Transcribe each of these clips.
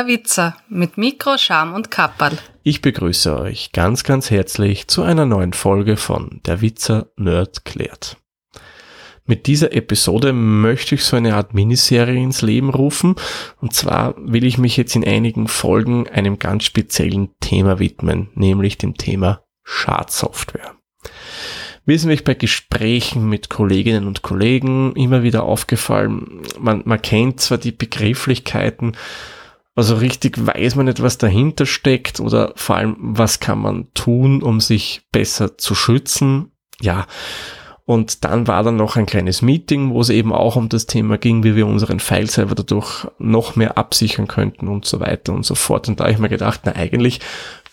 Der Witzer mit Mikro, Scham und Kapperl. Ich begrüße euch ganz, ganz herzlich zu einer neuen Folge von Der Witzer Nerd klärt. Mit dieser Episode möchte ich so eine Art Miniserie ins Leben rufen. Und zwar will ich mich jetzt in einigen Folgen einem ganz speziellen Thema widmen, nämlich dem Thema Schadsoftware. Mir ist nämlich bei Gesprächen mit Kolleginnen und Kollegen immer wieder aufgefallen, man, man kennt zwar die Begrifflichkeiten, also richtig weiß man nicht, was dahinter steckt oder vor allem, was kann man tun, um sich besser zu schützen. Ja. Und dann war dann noch ein kleines Meeting, wo es eben auch um das Thema ging, wie wir unseren File-Server dadurch noch mehr absichern könnten und so weiter und so fort. Und da habe ich mir gedacht, na eigentlich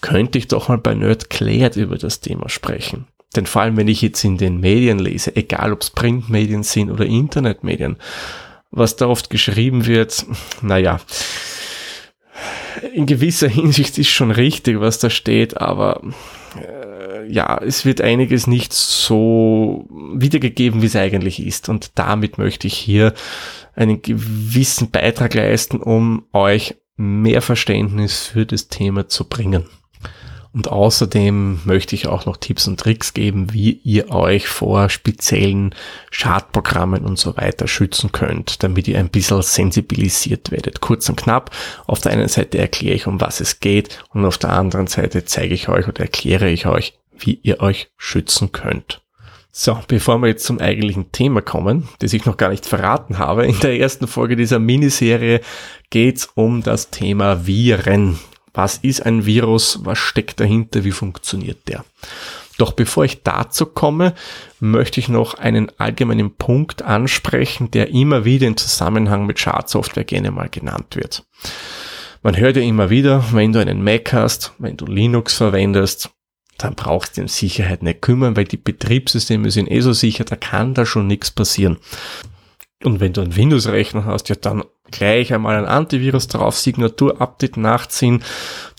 könnte ich doch mal bei Nerd Klärt über das Thema sprechen. Denn vor allem, wenn ich jetzt in den Medien lese, egal ob es Printmedien sind oder Internetmedien, was da oft geschrieben wird, naja, in gewisser Hinsicht ist schon richtig, was da steht, aber äh, ja, es wird einiges nicht so wiedergegeben, wie es eigentlich ist. Und damit möchte ich hier einen gewissen Beitrag leisten, um euch mehr Verständnis für das Thema zu bringen. Und außerdem möchte ich auch noch Tipps und Tricks geben, wie ihr euch vor speziellen Schadprogrammen und so weiter schützen könnt, damit ihr ein bisschen sensibilisiert werdet. Kurz und knapp, auf der einen Seite erkläre ich, um was es geht und auf der anderen Seite zeige ich euch oder erkläre ich euch, wie ihr euch schützen könnt. So, bevor wir jetzt zum eigentlichen Thema kommen, das ich noch gar nicht verraten habe, in der ersten Folge dieser Miniserie geht es um das Thema Viren. Was ist ein Virus? Was steckt dahinter? Wie funktioniert der? Doch bevor ich dazu komme, möchte ich noch einen allgemeinen Punkt ansprechen, der immer wieder im Zusammenhang mit Schadsoftware gerne mal genannt wird. Man hört ja immer wieder, wenn du einen Mac hast, wenn du Linux verwendest, dann brauchst du um Sicherheit nicht kümmern, weil die Betriebssysteme sind eh so sicher, da kann da schon nichts passieren. Und wenn du einen Windows-Rechner hast, ja dann gleich einmal ein Antivirus drauf, Signatur-Update nachziehen,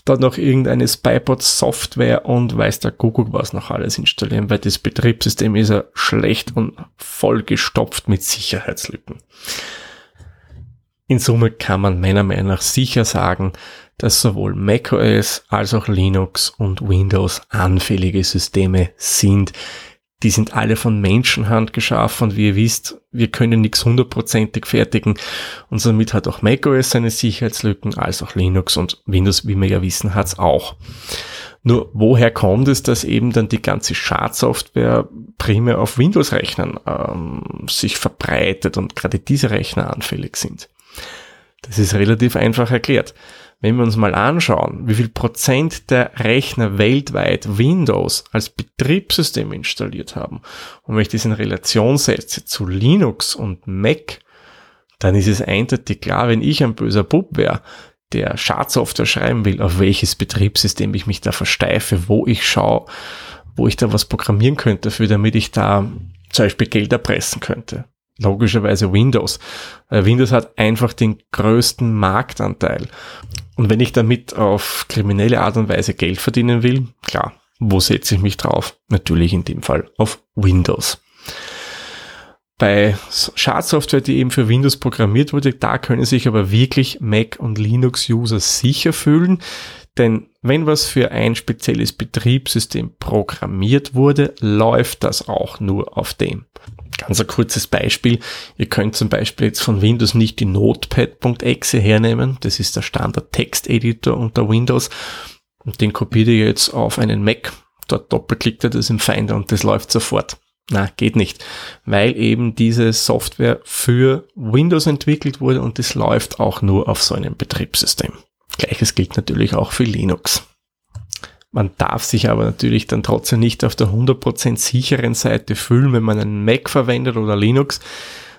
dann noch irgendeine Spybot-Software und weiß der Kuckuck was noch alles installieren, weil das Betriebssystem ist ja schlecht und voll gestopft mit Sicherheitslücken. In Summe kann man meiner Meinung nach sicher sagen, dass sowohl macOS als auch Linux und Windows anfällige Systeme sind, die sind alle von Menschenhand geschaffen und wie ihr wisst, wir können nichts hundertprozentig fertigen und somit hat auch macOS seine Sicherheitslücken, als auch Linux und Windows, wie wir ja wissen, hat's auch. Nur woher kommt es, dass eben dann die ganze Schadsoftware primär auf Windows-Rechnern ähm, sich verbreitet und gerade diese Rechner anfällig sind? Das ist relativ einfach erklärt. Wenn wir uns mal anschauen, wie viel Prozent der Rechner weltweit Windows als Betriebssystem installiert haben und wenn ich das in Relation setze zu Linux und Mac, dann ist es eindeutig klar, wenn ich ein böser Bub wäre, der Schadsoftware schreiben will, auf welches Betriebssystem ich mich da versteife, wo ich schaue, wo ich da was programmieren könnte dafür, damit ich da zum Beispiel Geld erpressen könnte logischerweise Windows. Windows hat einfach den größten Marktanteil. Und wenn ich damit auf kriminelle Art und Weise Geld verdienen will, klar, wo setze ich mich drauf? Natürlich in dem Fall auf Windows. Bei Schadsoftware, die eben für Windows programmiert wurde, da können sich aber wirklich Mac und Linux-User sicher fühlen, denn wenn was für ein spezielles Betriebssystem programmiert wurde, läuft das auch nur auf dem. Ganz ein kurzes Beispiel. Ihr könnt zum Beispiel jetzt von Windows nicht die Notepad.exe hernehmen. Das ist der Standard Texteditor unter Windows. Und den kopiert ihr jetzt auf einen Mac. Dort doppelklickt ihr das im Finder und das läuft sofort. Na, geht nicht, weil eben diese Software für Windows entwickelt wurde und es läuft auch nur auf so einem Betriebssystem. Gleiches gilt natürlich auch für Linux. Man darf sich aber natürlich dann trotzdem nicht auf der 100% sicheren Seite fühlen, wenn man einen Mac verwendet oder Linux,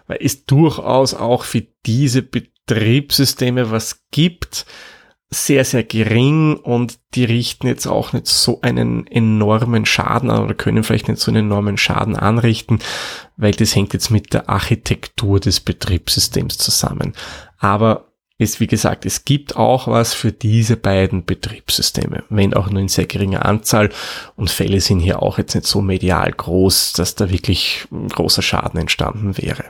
weil es durchaus auch für diese Betriebssysteme was gibt, sehr, sehr gering und die richten jetzt auch nicht so einen enormen Schaden an oder können vielleicht nicht so einen enormen Schaden anrichten, weil das hängt jetzt mit der Architektur des Betriebssystems zusammen. Aber ist, wie gesagt, es gibt auch was für diese beiden Betriebssysteme, wenn auch nur in sehr geringer Anzahl und Fälle sind hier auch jetzt nicht so medial groß, dass da wirklich großer Schaden entstanden wäre.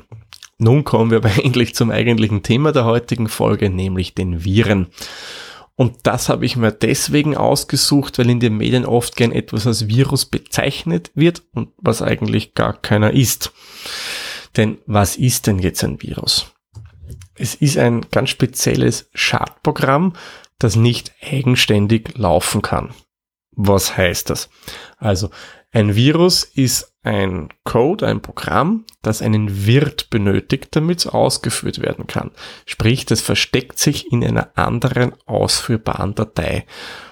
Nun kommen wir aber endlich zum eigentlichen Thema der heutigen Folge, nämlich den Viren. Und das habe ich mir deswegen ausgesucht, weil in den Medien oft gern etwas als Virus bezeichnet wird und was eigentlich gar keiner ist. Denn was ist denn jetzt ein Virus? Es ist ein ganz spezielles Schadprogramm, das nicht eigenständig laufen kann. Was heißt das? Also ein Virus ist ein Code, ein Programm, das einen Wirt benötigt, damit es ausgeführt werden kann. Sprich, das versteckt sich in einer anderen ausführbaren Datei.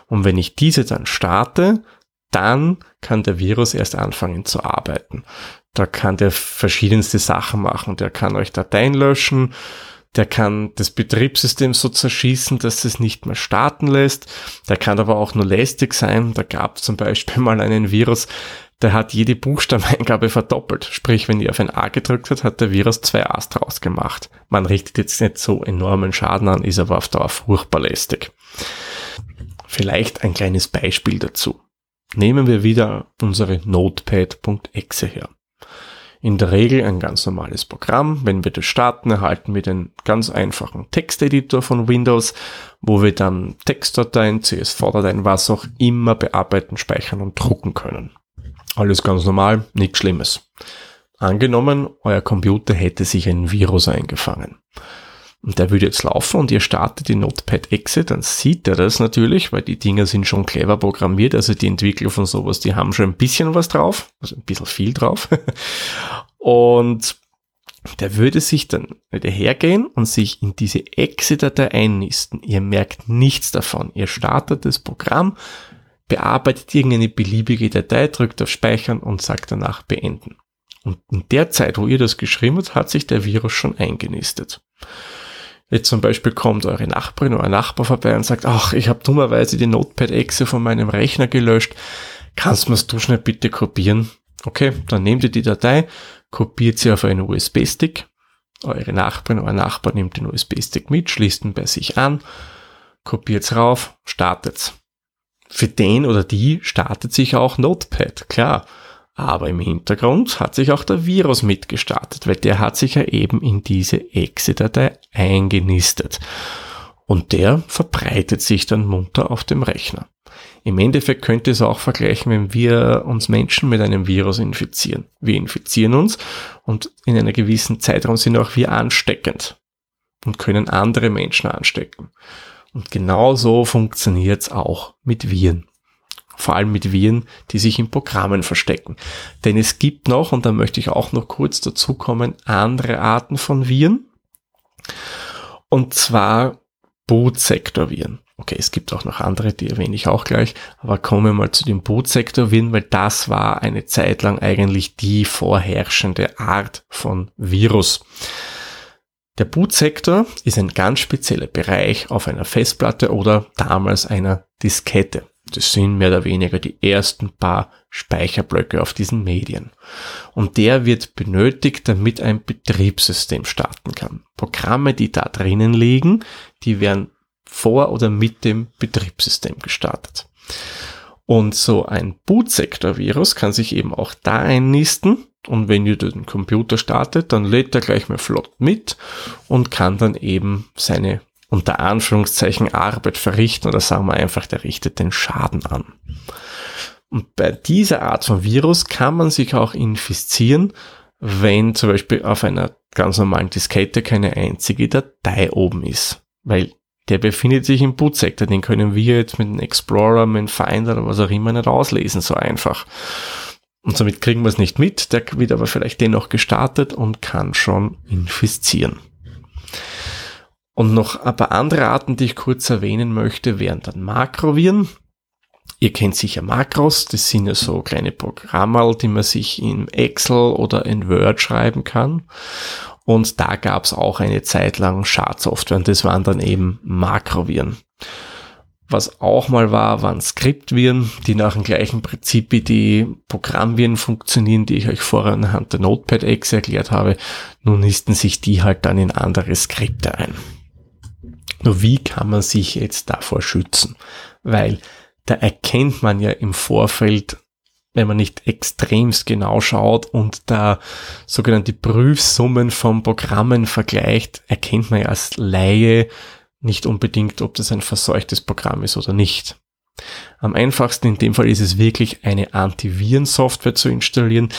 Und wenn ich diese dann starte, dann kann der Virus erst anfangen zu arbeiten. Da kann der verschiedenste Sachen machen. Der kann euch Dateien löschen, der kann das Betriebssystem so zerschießen, dass es nicht mehr starten lässt. Der kann aber auch nur lästig sein. Da gab zum Beispiel mal einen Virus, der hat jede Buchstabeneingabe verdoppelt. Sprich, wenn ihr auf ein A gedrückt hat, hat der Virus zwei A's draus gemacht. Man richtet jetzt nicht so enormen Schaden an, ist aber auf Dauer furchtbar lästig. Vielleicht ein kleines Beispiel dazu. Nehmen wir wieder unsere Notepad.exe her in der Regel ein ganz normales Programm. Wenn wir das starten, erhalten wir den ganz einfachen Texteditor von Windows, wo wir dann Textdateien, CSV-Dateien, was auch immer bearbeiten, speichern und drucken können. Alles ganz normal, nichts Schlimmes. Angenommen, euer Computer hätte sich ein Virus eingefangen und der würde jetzt laufen und ihr startet die Notepad Exe, dann sieht er das natürlich, weil die Dinger sind schon clever programmiert, also die Entwickler von sowas, die haben schon ein bisschen was drauf, also ein bisschen viel drauf. und der würde sich dann wieder hergehen und sich in diese Exe-Datei einnisten. Ihr merkt nichts davon. Ihr startet das Programm, bearbeitet irgendeine beliebige Datei, drückt auf Speichern und sagt danach beenden. Und in der Zeit, wo ihr das geschrieben habt, hat sich der Virus schon eingenistet. Jetzt zum Beispiel kommt eure Nachbarin oder Nachbar vorbei und sagt, ach, ich habe dummerweise die Notepad-Exe von meinem Rechner gelöscht. Kannst mir's du schnell bitte kopieren? Okay, dann nehmt ihr die Datei, kopiert sie auf einen USB-Stick. Eure Nachbarin oder Nachbar nimmt den USB-Stick mit, schließt ihn bei sich an, kopiert's rauf, startet's. Für den oder die startet sich auch Notepad, klar. Aber im Hintergrund hat sich auch der Virus mitgestartet, weil der hat sich ja eben in diese Exe-Datei eingenistet. Und der verbreitet sich dann munter auf dem Rechner. Im Endeffekt könnt ihr es auch vergleichen, wenn wir uns Menschen mit einem Virus infizieren. Wir infizieren uns und in einer gewissen Zeitraum sind auch wir ansteckend und können andere Menschen anstecken. Und genau so funktioniert es auch mit Viren vor allem mit Viren, die sich in Programmen verstecken. Denn es gibt noch, und da möchte ich auch noch kurz dazu kommen, andere Arten von Viren. Und zwar Bootsektorviren. Okay, es gibt auch noch andere, die erwähne ich auch gleich, aber kommen wir mal zu den Bootsektorviren, weil das war eine Zeit lang eigentlich die vorherrschende Art von Virus. Der Bootsektor ist ein ganz spezieller Bereich auf einer Festplatte oder damals einer Diskette. Das sind mehr oder weniger die ersten paar Speicherblöcke auf diesen Medien. Und der wird benötigt, damit ein Betriebssystem starten kann. Programme, die da drinnen liegen, die werden vor oder mit dem Betriebssystem gestartet. Und so ein Bootsektor-Virus kann sich eben auch da einnisten. Und wenn ihr den Computer startet, dann lädt er gleich mal flott mit und kann dann eben seine unter Anführungszeichen Arbeit verrichten oder sagen wir einfach, der richtet den Schaden an. Und bei dieser Art von Virus kann man sich auch infizieren, wenn zum Beispiel auf einer ganz normalen Diskette keine einzige Datei oben ist. Weil der befindet sich im Bootsektor, den können wir jetzt mit dem Explorer, mit dem Finder oder was auch immer nicht auslesen, so einfach. Und somit kriegen wir es nicht mit, der wird aber vielleicht dennoch gestartet und kann schon infizieren. Und noch ein paar andere Arten, die ich kurz erwähnen möchte, wären dann Makroviren. Ihr kennt sicher Makros, das sind ja so kleine Programme, die man sich in Excel oder in Word schreiben kann. Und da gab es auch eine Zeit lang Schadsoftware und das waren dann eben Makroviren. Was auch mal war, waren Skriptviren, die nach dem gleichen Prinzip wie die Programmviren funktionieren, die ich euch vorher anhand der Notepad-Exe erklärt habe. Nun nisten sich die halt dann in andere Skripte ein. Nur wie kann man sich jetzt davor schützen? Weil da erkennt man ja im Vorfeld wenn man nicht extremst genau schaut und da sogenannte Prüfsummen von Programmen vergleicht, erkennt man ja als Laie nicht unbedingt, ob das ein verseuchtes Programm ist oder nicht. Am einfachsten in dem Fall ist es wirklich eine Antivirensoftware zu installieren,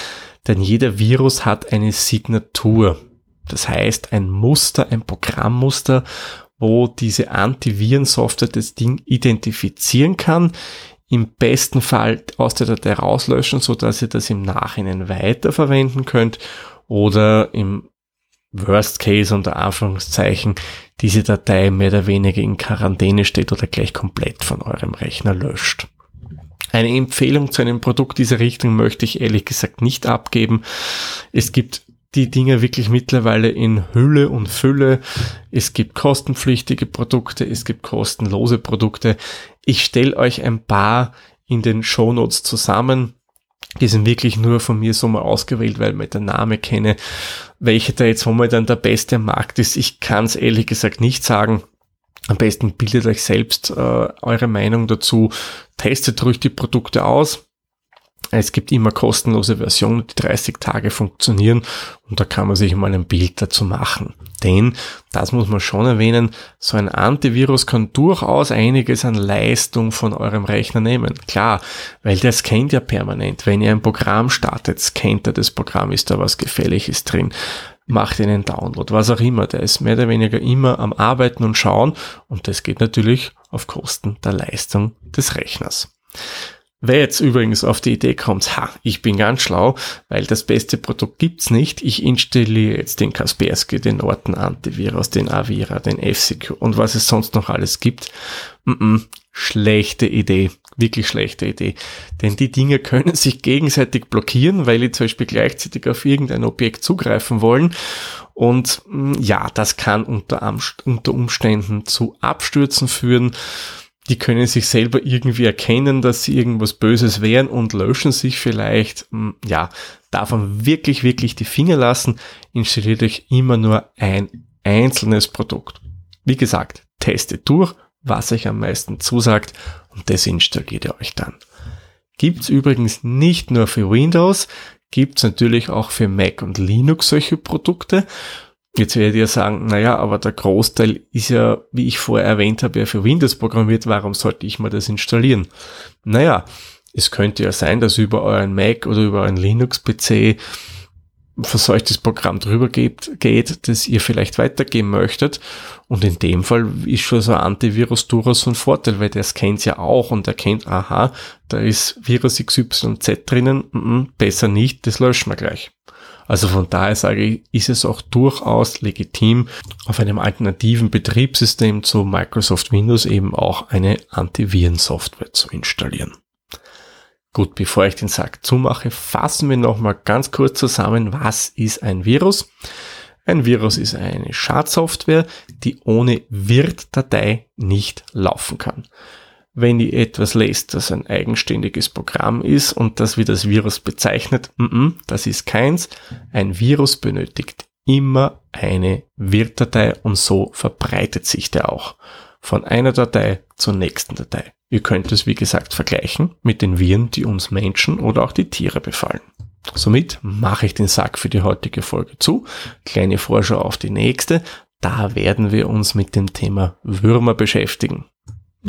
denn jeder Virus hat eine Signatur. Das heißt ein Muster, ein Programmmuster, wo diese Antivirensoftware das Ding identifizieren kann, im besten Fall aus der Datei rauslöschen, so dass ihr das im Nachhinein weiterverwenden könnt oder im Worst Case unter Anführungszeichen diese Datei mehr oder weniger in Quarantäne steht oder gleich komplett von eurem Rechner löscht. Eine Empfehlung zu einem Produkt dieser Richtung möchte ich ehrlich gesagt nicht abgeben. Es gibt die Dinge wirklich mittlerweile in Hülle und Fülle. Es gibt kostenpflichtige Produkte, es gibt kostenlose Produkte. Ich stelle euch ein paar in den Shownotes zusammen. Die sind wirklich nur von mir so mal ausgewählt, weil ich den Namen kenne. Welcher da jetzt momentan der beste Markt ist, ich kann es ehrlich gesagt nicht sagen. Am besten bildet euch selbst äh, eure Meinung dazu. Testet ruhig die Produkte aus es gibt immer kostenlose Versionen, die 30 Tage funktionieren und da kann man sich mal ein Bild dazu machen. Denn, das muss man schon erwähnen, so ein Antivirus kann durchaus einiges an Leistung von eurem Rechner nehmen. Klar, weil der scannt ja permanent. Wenn ihr ein Programm startet, scannt er das Programm, ist da was Gefährliches drin macht einen Download, was auch immer. Der ist mehr oder weniger immer am Arbeiten und Schauen und das geht natürlich auf Kosten der Leistung des Rechners. Wer jetzt übrigens auf die Idee kommt, ha, ich bin ganz schlau, weil das beste Produkt gibt's nicht, ich installiere jetzt den Kaspersky, den Norton Antivirus, den Avira, den FCQ und was es sonst noch alles gibt. Mm -mm, schlechte Idee, wirklich schlechte Idee. Denn die Dinge können sich gegenseitig blockieren, weil die zum Beispiel gleichzeitig auf irgendein Objekt zugreifen wollen. Und mm, ja, das kann unter, unter Umständen zu Abstürzen führen die können sich selber irgendwie erkennen, dass sie irgendwas Böses wären und löschen sich vielleicht. Hm, ja, davon wirklich, wirklich die Finger lassen. Installiert euch immer nur ein einzelnes Produkt. Wie gesagt, testet durch, was euch am meisten zusagt und das installiert ihr euch dann. Gibt's übrigens nicht nur für Windows, gibt's natürlich auch für Mac und Linux solche Produkte. Jetzt werdet ihr sagen, naja, aber der Großteil ist ja, wie ich vorher erwähnt habe, ja für Windows programmiert. Warum sollte ich mal das installieren? Naja, es könnte ja sein, dass über euren Mac oder über euren Linux-PC verseuchtes Programm drüber geht, geht, das ihr vielleicht weitergeben möchtet. Und in dem Fall ist schon so ein Antivirus durchaus so ein Vorteil, weil der scannt ja auch und erkennt, aha, da ist Virus XYZ drinnen, mm -mm, besser nicht, das löschen wir gleich. Also von daher sage ich, ist es auch durchaus legitim, auf einem alternativen Betriebssystem zu Microsoft Windows eben auch eine Antivirensoftware zu installieren. Gut, bevor ich den Sack zumache, fassen wir nochmal ganz kurz zusammen, was ist ein Virus? Ein Virus ist eine Schadsoftware, die ohne Wirt-Datei nicht laufen kann wenn ihr etwas lest, das ein eigenständiges Programm ist und das wie das Virus bezeichnet, das ist keins. Ein Virus benötigt immer eine Wirtdatei und so verbreitet sich der auch von einer Datei zur nächsten Datei. Ihr könnt es wie gesagt vergleichen mit den Viren, die uns Menschen oder auch die Tiere befallen. Somit mache ich den Sack für die heutige Folge zu. Kleine Vorschau auf die nächste. Da werden wir uns mit dem Thema Würmer beschäftigen.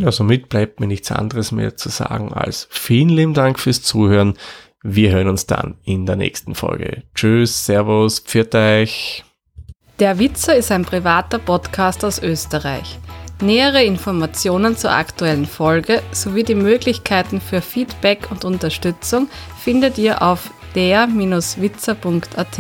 Ja, somit bleibt mir nichts anderes mehr zu sagen als vielen lieben Dank fürs Zuhören. Wir hören uns dann in der nächsten Folge. Tschüss, Servus, pfiat euch. Der Witzer ist ein privater Podcast aus Österreich. Nähere Informationen zur aktuellen Folge sowie die Möglichkeiten für Feedback und Unterstützung findet ihr auf der-witzer.at.